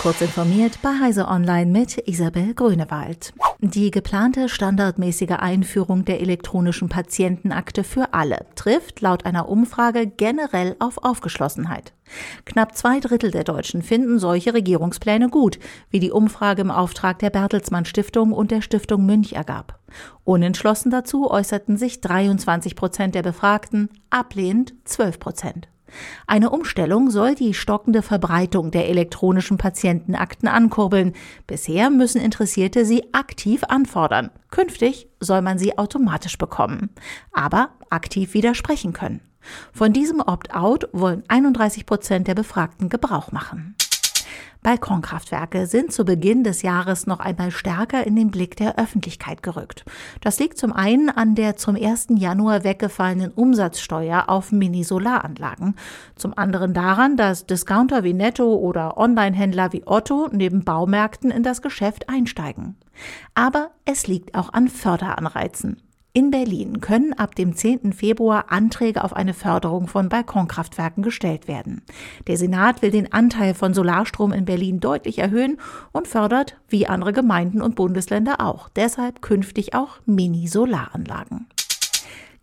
Kurz informiert bei Heise Online mit Isabel Grünewald. Die geplante standardmäßige Einführung der elektronischen Patientenakte für alle trifft laut einer Umfrage generell auf Aufgeschlossenheit. Knapp zwei Drittel der Deutschen finden solche Regierungspläne gut, wie die Umfrage im Auftrag der Bertelsmann Stiftung und der Stiftung Münch ergab. Unentschlossen dazu äußerten sich 23 Prozent der Befragten, ablehnend 12 Prozent. Eine Umstellung soll die stockende Verbreitung der elektronischen Patientenakten ankurbeln. Bisher müssen Interessierte sie aktiv anfordern. Künftig soll man sie automatisch bekommen, aber aktiv widersprechen können. Von diesem Opt-out wollen 31 Prozent der Befragten Gebrauch machen. Balkonkraftwerke sind zu Beginn des Jahres noch einmal stärker in den Blick der Öffentlichkeit gerückt. Das liegt zum einen an der zum 1. Januar weggefallenen Umsatzsteuer auf Mini-Solaranlagen, zum anderen daran, dass Discounter wie Netto oder Online-Händler wie Otto neben Baumärkten in das Geschäft einsteigen. Aber es liegt auch an Förderanreizen. In Berlin können ab dem 10. Februar Anträge auf eine Förderung von Balkonkraftwerken gestellt werden. Der Senat will den Anteil von Solarstrom in Berlin deutlich erhöhen und fördert, wie andere Gemeinden und Bundesländer auch, deshalb künftig auch Mini-Solaranlagen.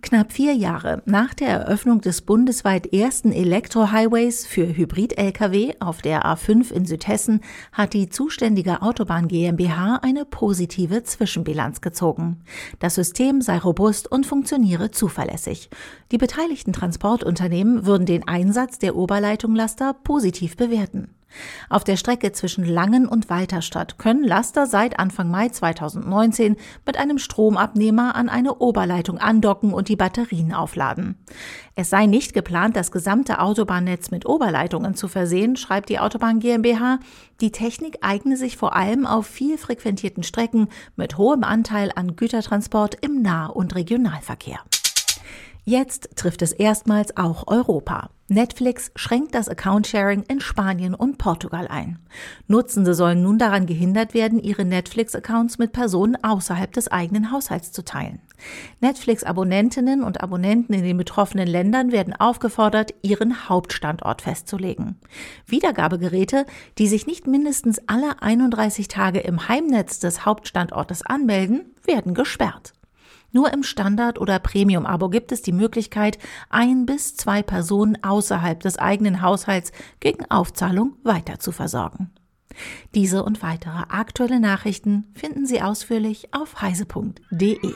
Knapp vier Jahre nach der Eröffnung des bundesweit ersten Elektrohighways für Hybrid-Lkw auf der A5 in Südhessen hat die zuständige Autobahn GmbH eine positive Zwischenbilanz gezogen. Das System sei robust und funktioniere zuverlässig. Die beteiligten Transportunternehmen würden den Einsatz der Oberleitunglaster positiv bewerten. Auf der Strecke zwischen Langen und Walterstadt können Laster seit Anfang Mai 2019 mit einem Stromabnehmer an eine Oberleitung andocken und die Batterien aufladen. Es sei nicht geplant, das gesamte Autobahnnetz mit Oberleitungen zu versehen, schreibt die Autobahn GmbH. Die Technik eigne sich vor allem auf viel frequentierten Strecken mit hohem Anteil an Gütertransport im Nah- und Regionalverkehr. Jetzt trifft es erstmals auch Europa. Netflix schränkt das Account-Sharing in Spanien und Portugal ein. Nutzende sollen nun daran gehindert werden, ihre Netflix-Accounts mit Personen außerhalb des eigenen Haushalts zu teilen. Netflix-Abonnentinnen und Abonnenten in den betroffenen Ländern werden aufgefordert, ihren Hauptstandort festzulegen. Wiedergabegeräte, die sich nicht mindestens alle 31 Tage im Heimnetz des Hauptstandortes anmelden, werden gesperrt. Nur im Standard- oder Premium-Abo gibt es die Möglichkeit, ein bis zwei Personen außerhalb des eigenen Haushalts gegen Aufzahlung weiter zu versorgen. Diese und weitere aktuelle Nachrichten finden Sie ausführlich auf heise.de.